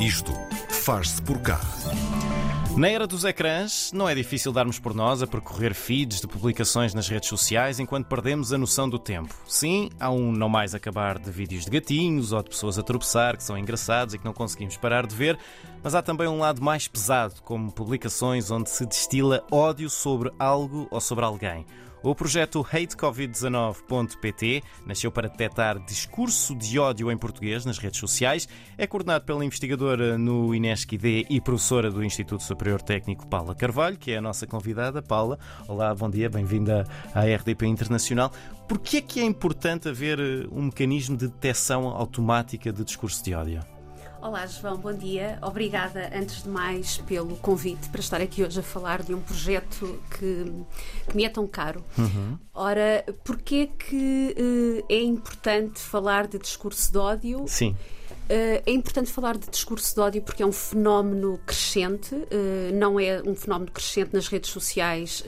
Isto faz-se por cá. Na era dos ecrãs, não é difícil darmos por nós a percorrer feeds de publicações nas redes sociais enquanto perdemos a noção do tempo. Sim, há um não mais acabar de vídeos de gatinhos ou de pessoas a tropeçar que são engraçados e que não conseguimos parar de ver, mas há também um lado mais pesado, como publicações onde se destila ódio sobre algo ou sobre alguém. O projeto hatecovid19.pt nasceu para detectar discurso de ódio em português nas redes sociais. É coordenado pela investigadora no INESC-ID e professora do Instituto Superior Técnico Paula Carvalho, que é a nossa convidada. Paula, olá, bom dia, bem-vinda à RDP Internacional. Por que é que é importante haver eh, um mecanismo de detecção automática de discurso de ódio? Olá, João, bom dia. Obrigada, antes de mais, pelo convite para estar aqui hoje a falar de um projeto que, que me é tão caro. Uhum. Ora, porquê que uh, é importante falar de discurso de ódio? Sim. Uh, é importante falar de discurso de ódio porque é um fenómeno crescente, uh, não é um fenómeno crescente nas redes sociais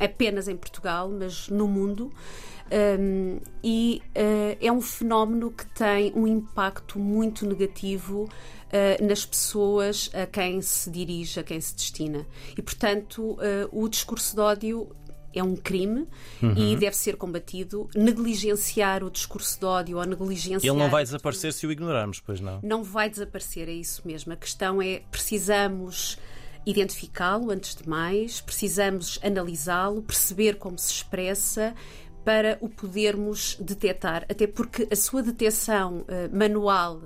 apenas em Portugal, mas no mundo. Um, e uh, é um fenómeno que tem um impacto muito negativo uh, nas pessoas a quem se dirige, a quem se destina. E, portanto, uh, o discurso de ódio é um crime uhum. e deve ser combatido. Negligenciar o discurso de ódio ou negligenciar. Ele não vai desaparecer se o ignorarmos, pois não? Não vai desaparecer, é isso mesmo. A questão é: precisamos identificá-lo antes de mais, precisamos analisá-lo, perceber como se expressa, para o podermos detectar, até porque a sua detecção uh, manual,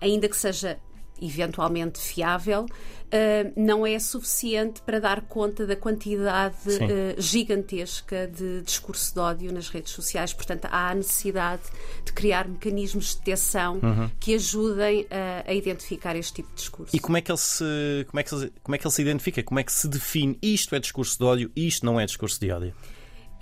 ainda que seja eventualmente fiável, uh, não é suficiente para dar conta da quantidade uh, gigantesca de discurso de ódio nas redes sociais. Portanto, há a necessidade de criar mecanismos de detecção uhum. que ajudem a identificar este tipo de discurso. E como é que ele se como é que como é que ele se identifica? Como é que se define isto é discurso de ódio, isto não é discurso de ódio?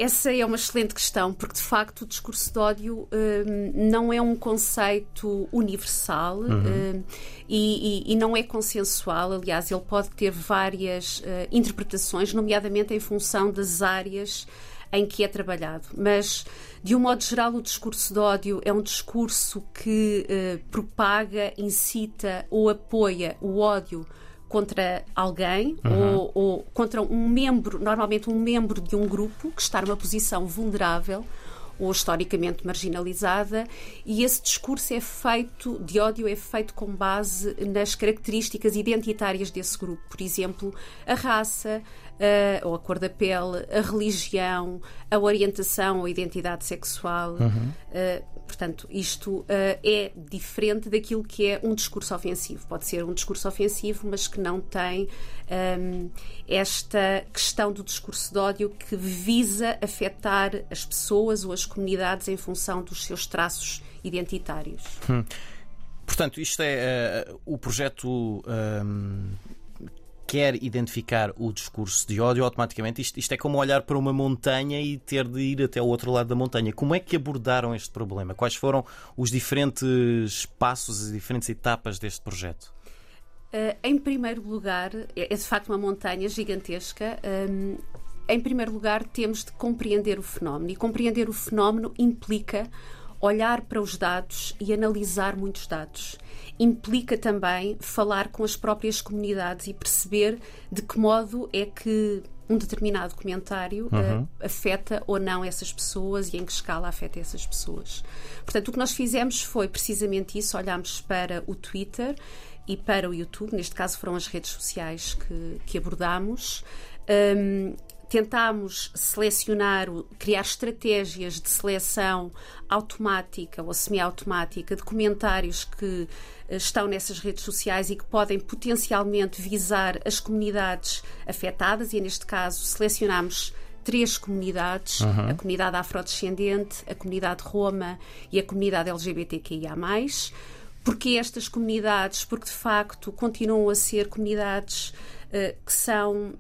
Essa é uma excelente questão, porque de facto o discurso de ódio um, não é um conceito universal uhum. um, e, e, e, não é consensual. Aliás, ele pode ter várias uh, interpretações, nomeadamente em função das áreas em que é trabalhado. Mas, de um modo geral, o discurso de ódio é um discurso que uh, propaga, incita ou apoia o ódio contra alguém uhum. ou, ou, contra um membro, normalmente um membro de um grupo que está numa posição vulnerável ou historicamente marginalizada, e esse discurso é feito, de ódio, é feito com base nas características identitárias desse grupo. Por exemplo, a raça, uh, ou a cor da pele, a religião, a orientação ou a identidade sexual. Uhum. Uh, portanto, isto uh, é diferente daquilo que é um discurso ofensivo. Pode ser um discurso ofensivo, mas que não tem um, esta questão do discurso de ódio que visa afetar as pessoas ou as comunidades em função dos seus traços identitários. Hum. Portanto, isto é uh, o projeto. Um quer identificar o discurso de ódio, automaticamente isto, isto, é como olhar para uma montanha e ter de ir até o outro lado da montanha. Como é que abordaram este problema? Quais foram os diferentes passos, as diferentes etapas deste projeto? Uh, em primeiro lugar, é, é de facto uma montanha gigantesca. Um, em primeiro lugar, temos de compreender o fenómeno. E compreender o fenómeno implica olhar para os dados e analisar muitos dados. Implica também falar com as próprias comunidades e perceber de que modo é que um determinado comentário uhum. uh, afeta ou não essas pessoas e em que escala afeta essas pessoas. Portanto, o que nós fizemos foi precisamente isso: olhámos para o Twitter e para o YouTube, neste caso foram as redes sociais que, que abordámos. Um, tentámos selecionar, criar estratégias de seleção automática ou semiautomática de comentários que eh, estão nessas redes sociais e que podem potencialmente visar as comunidades afetadas, e neste caso selecionámos três comunidades: uhum. a comunidade afrodescendente, a comunidade Roma e a comunidade LGBTQIA. Porque estas comunidades? Porque de facto continuam a ser comunidades que são uh,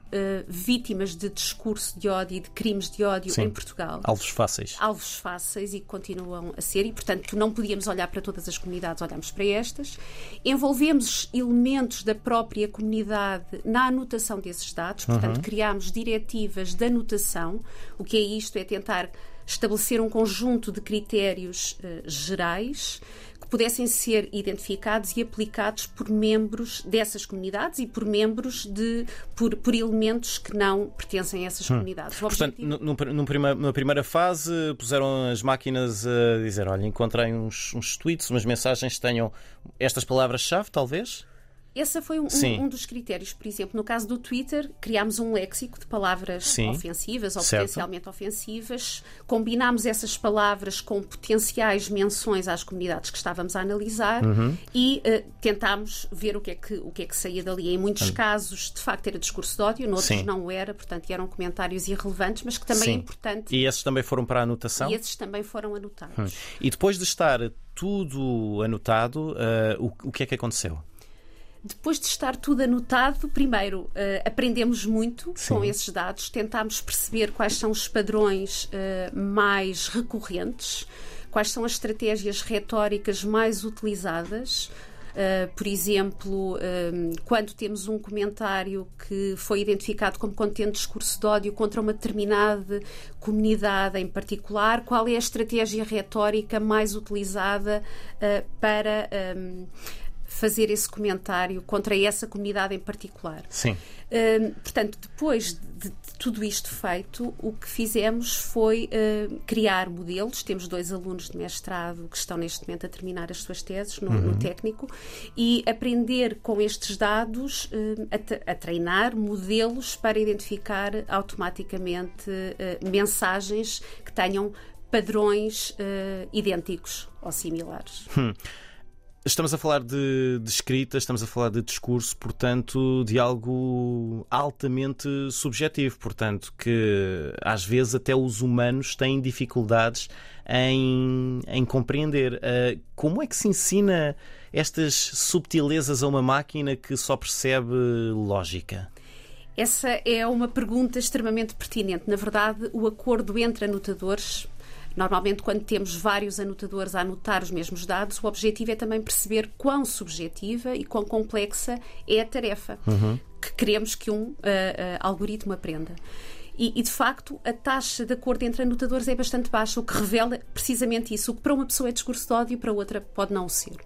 vítimas de discurso de ódio e de crimes de ódio Sim. em Portugal. Alvos fáceis. Alvos fáceis e continuam a ser, e portanto não podíamos olhar para todas as comunidades, olhamos para estas. Envolvemos elementos da própria comunidade na anotação desses dados, portanto uhum. criámos diretivas de anotação. O que é isto? É tentar estabelecer um conjunto de critérios uh, gerais que pudessem ser identificados e aplicados por membros dessas comunidades e por membros de por, por elementos que não pertencem a essas hum. comunidades. O Portanto, objetivo... prima, na primeira fase puseram as máquinas a dizer, olha, encontrei uns, uns tweets, umas mensagens que tenham estas palavras-chave, talvez? Esse foi um, um, um, dos critérios. Por exemplo, no caso do Twitter, criámos um léxico de palavras Sim, ofensivas ou certo. potencialmente ofensivas, combinámos essas palavras com potenciais menções às comunidades que estávamos a analisar uhum. e uh, tentámos ver o que, é que, o que é que saía dali. Em muitos uhum. casos, de facto, era discurso de ódio, noutros Sim. não era, portanto, eram comentários irrelevantes, mas que também Sim. é importante. E esses também foram para a anotação? E esses também foram anotados. Uhum. E depois de estar tudo anotado, uh, o, o que é que aconteceu? Depois de estar tudo anotado, primeiro uh, aprendemos muito Sim. com esses dados, tentámos perceber quais são os padrões uh, mais recorrentes, quais são as estratégias retóricas mais utilizadas. Uh, por exemplo, quando temos um comentário que foi identificado como contendo discurso de ódio contra uma determinada comunidade em particular, qual é a estratégia retórica mais utilizada para fazer esse comentário contra essa comunidade em particular. Sim. Uh, portanto, depois de, de, tudo isto feito, o que fizemos foi uh, criar modelos. Temos dois alunos de mestrado que estão neste momento a terminar as suas teses no, uhum. no técnico e aprender com estes dados uh, a, a, treinar modelos para identificar automaticamente mensagens que tenham padrões idênticos ou similares. Hum. Estamos a falar de, de, escrita, estamos a falar de discurso, portanto, de algo altamente subjetivo, portanto, que às vezes até os humanos têm dificuldades em, em compreender. Uh, como é que se ensina estas subtilezas a uma máquina que só percebe lógica? Essa é uma pergunta extremamente pertinente. Na verdade, o acordo entre anotadores Normalmente, quando temos vários anotadores a anotar os mesmos dados, o objetivo é também perceber quão subjetiva e quão complexa é a tarefa uhum. que queremos que um uh, uh, algoritmo aprenda. E, e, de facto, a taxa de acordo entre anotadores é bastante baixa, o que revela precisamente isso. O que para uma pessoa é discurso de ódio, para outra pode não ser.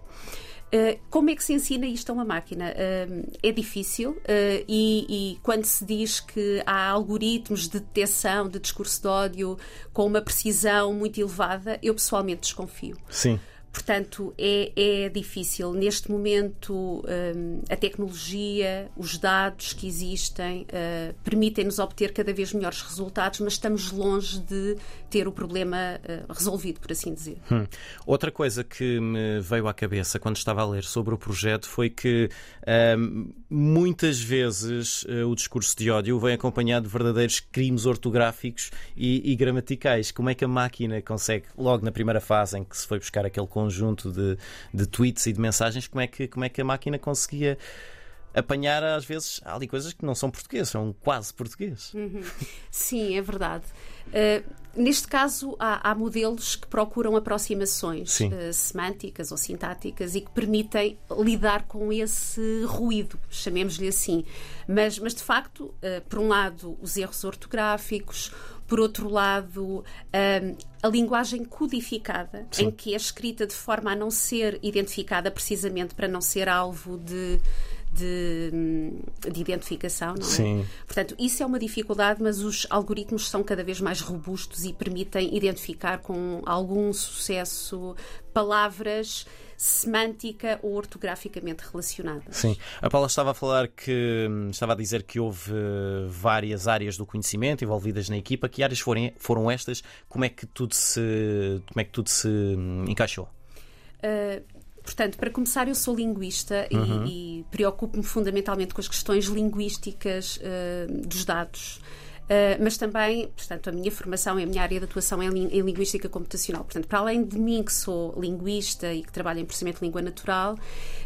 Eh, como é que se ensina isto a uma máquina? Uh, é difícil uh, e, e, quando se diz que há algoritmos de detecção de discurso de ódio com uma precisão muito elevada, eu pessoalmente desconfio. Sim. Portanto, é, é difícil. Neste momento, um, a tecnologia, os dados que existem, uh, permitem-nos obter cada vez melhores resultados, mas estamos longe de ter o problema uh, resolvido, por assim dizer. Hum. Outra coisa que me veio à cabeça quando estava a ler sobre o projeto foi que um, muitas vezes uh, o discurso de ódio vem acompanhado de verdadeiros crimes ortográficos e, e gramaticais. Como é que a máquina consegue, logo na primeira fase em que se foi buscar aquele conjunto de, de tweets e de mensagens, como é que, como é que a máquina conseguia apanhar às vezes há ali coisas que não são português, são quase português. Uhum. Sim, é verdade. Uh, neste caso, há, há, modelos que procuram aproximações uh, semânticas ou sintáticas e que permitem lidar com esse ruído, chamemos-lhe assim. Mas, mas de facto, uh, por um lado, os erros ortográficos, por outro lado, a linguagem codificada, Sim. em que é escrita de forma a não ser identificada precisamente para não ser alvo de de, de identificação, não é? Sim. Portanto, isso é uma dificuldade, mas os algoritmos são cada vez mais robustos e permitem identificar com algum sucesso palavras semântica ou ortograficamente relacionadas. Sim. A Paula estava a falar que estava a dizer que houve eh, várias áreas do conhecimento envolvidas na equipa. Que áreas foram, foram estas? Como é que tudo se como é que tudo se hum, encaixou? Uh, Portanto, para começar, eu sou linguista uhum. e, e preocupo-me fundamentalmente com as questões linguísticas uh, dos dados. Uh, mas também, portanto, a minha formação e a minha área de atuação é em, em, linguística computacional. Portanto, para além de mim, que sou linguista e que trabalho em processamento de língua natural,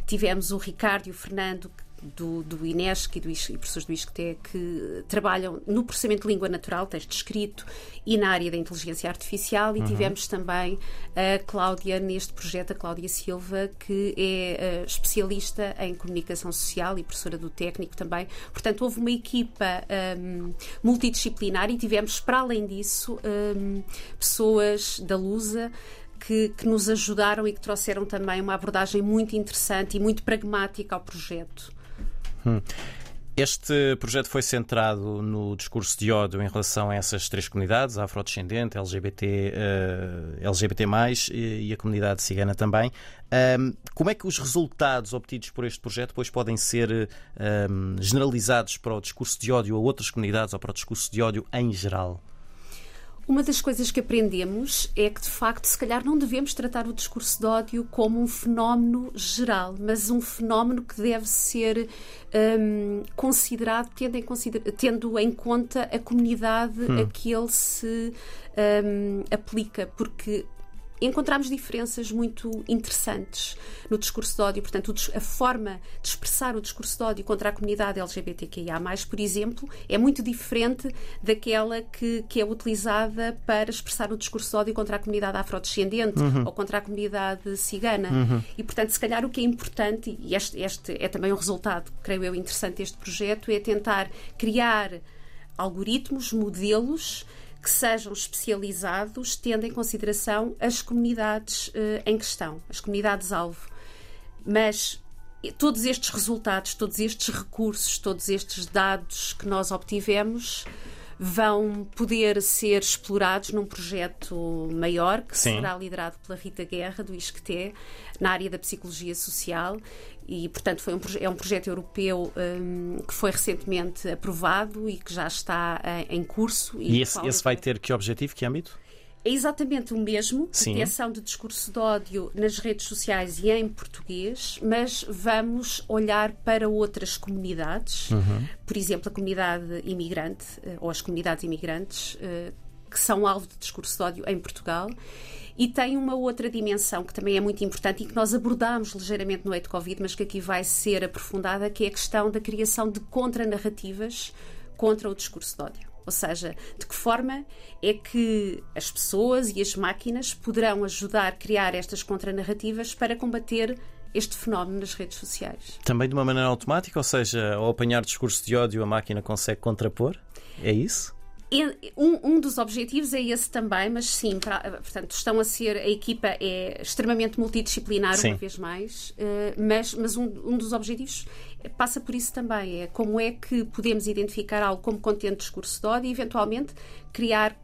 tivemos o Ricardo e o Fernando, do, do INESC e, do, e professores do ISCTE que trabalham no processamento de língua natural, texto escrito, e na área da inteligência artificial. E uhum. tivemos também a Cláudia neste projeto, a Cláudia Silva, que é uh, especialista em comunicação social e professora do técnico também. Portanto, houve uma equipa um, multidisciplinar e tivemos, para além disso, um, pessoas da Lusa que, que nos ajudaram e que trouxeram também uma abordagem muito interessante e muito pragmática ao projeto. Hum. Este projeto foi centrado no discurso de ódio em relação a essas três comunidades, a afrodescendente, LGBT, uh, LGBT+, e, e a comunidade cigana também. Um, como é que os resultados obtidos por este projeto depois podem ser um, generalizados para o discurso de ódio a outras comunidades ou para o discurso de ódio em geral? Uma das coisas que aprendemos é que, de facto, se calhar não devemos tratar o discurso de ódio como um fenómeno geral, mas um fenómeno que deve ser um, considerado tendo em, tendo em conta a comunidade hum. a que ele se um, aplica, porque encontramos diferenças muito interessantes no discurso de ódio. Portanto, a forma de expressar o discurso de ódio contra a comunidade LGBTQIA, por exemplo, é muito diferente daquela que, que é utilizada para expressar o discurso de ódio contra a comunidade afrodescendente uhum. ou contra a comunidade cigana. Uhum. E, portanto, se calhar o que é importante, e este, este é também um resultado, creio eu, interessante deste projeto, é tentar criar algoritmos, modelos que sejam especializados, tendo em consideração as comunidades uh, em questão, as comunidades-alvo. Mas todos estes resultados, todos estes recursos, todos estes dados que nós obtivemos vão poder ser explorados num projeto maior que Sim. será liderado pela Rita Guerra, do ISCTE, na área da psicologia social. E, portanto, foi um, é um projeto europeu um, que foi recentemente aprovado e que já está em, em curso. E, e esse, esse vai ter que objetivo, que âmbito? É exatamente o mesmo, detecção de discurso de ódio nas redes sociais e em português, mas vamos olhar para outras comunidades, uhum. por exemplo, a comunidade imigrante, eh, ou as comunidades imigrantes, eh, que são alvo de discurso de ódio em Portugal. E tem uma outra dimensão que também é muito importante e que nós abordamos ligeiramente no Eito Covid, mas que aqui vai ser aprofundada, que é a questão da criação de contranarrativas contra o discurso de ódio. Ou seja, de que forma é que as pessoas e as máquinas poderão ajudar a criar estas contranarrativas para combater este fenómeno nas redes sociais. Também de uma maneira automática, ou seja, ao apanhar discurso de ódio, a máquina consegue contrapor? É isso? Um, um, dos objetivos é esse também, mas sim, pra, portanto, estão a ser, a equipa é extremamente multidisciplinar sim. uma vez mais, uh, mas, mas um, um, dos objetivos passa por isso também, é como é que podemos identificar algo como contente de discurso de ódio e eventualmente criar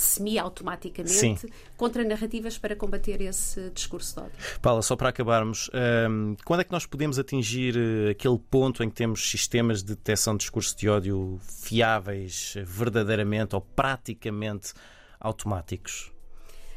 semi-automaticamente contra narrativas para combater esse discurso de ódio. Paula, só para acabarmos, um, quando é que nós podemos atingir eh, aquele ponto em que temos sistemas de detecção de discurso de ódio fiáveis, verdadeiramente ou praticamente automáticos?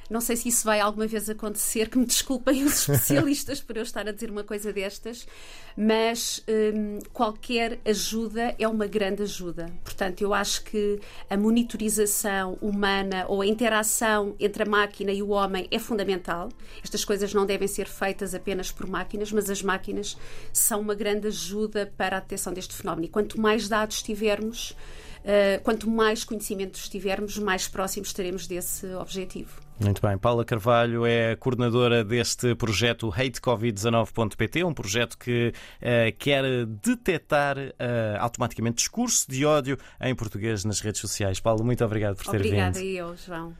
Não sei se isso vai alguma vez acontecer, que me desculpem os especialistas por eu estar a dizer uma coisa destas, mas hum, qualquer ajuda é uma grande ajuda. Portanto, eu acho que a monitorização humana ou a interação entre a máquina e o homem é fundamental. Estas coisas não devem ser feitas apenas por máquinas, mas as máquinas são uma grande ajuda para a detecção deste fenómeno. E quanto mais dados tivermos, uh, quanto mais conhecimentos tivermos, mais próximos estaremos desse objetivo. Muito bem. Paula Carvalho é coordenadora deste projeto hatecovid19.pt, um projeto que uh, quer detectar uh, automaticamente discurso de ódio em português nas redes sociais. Paula, muito obrigado por ter Obrigada vindo. Obrigada eu, João.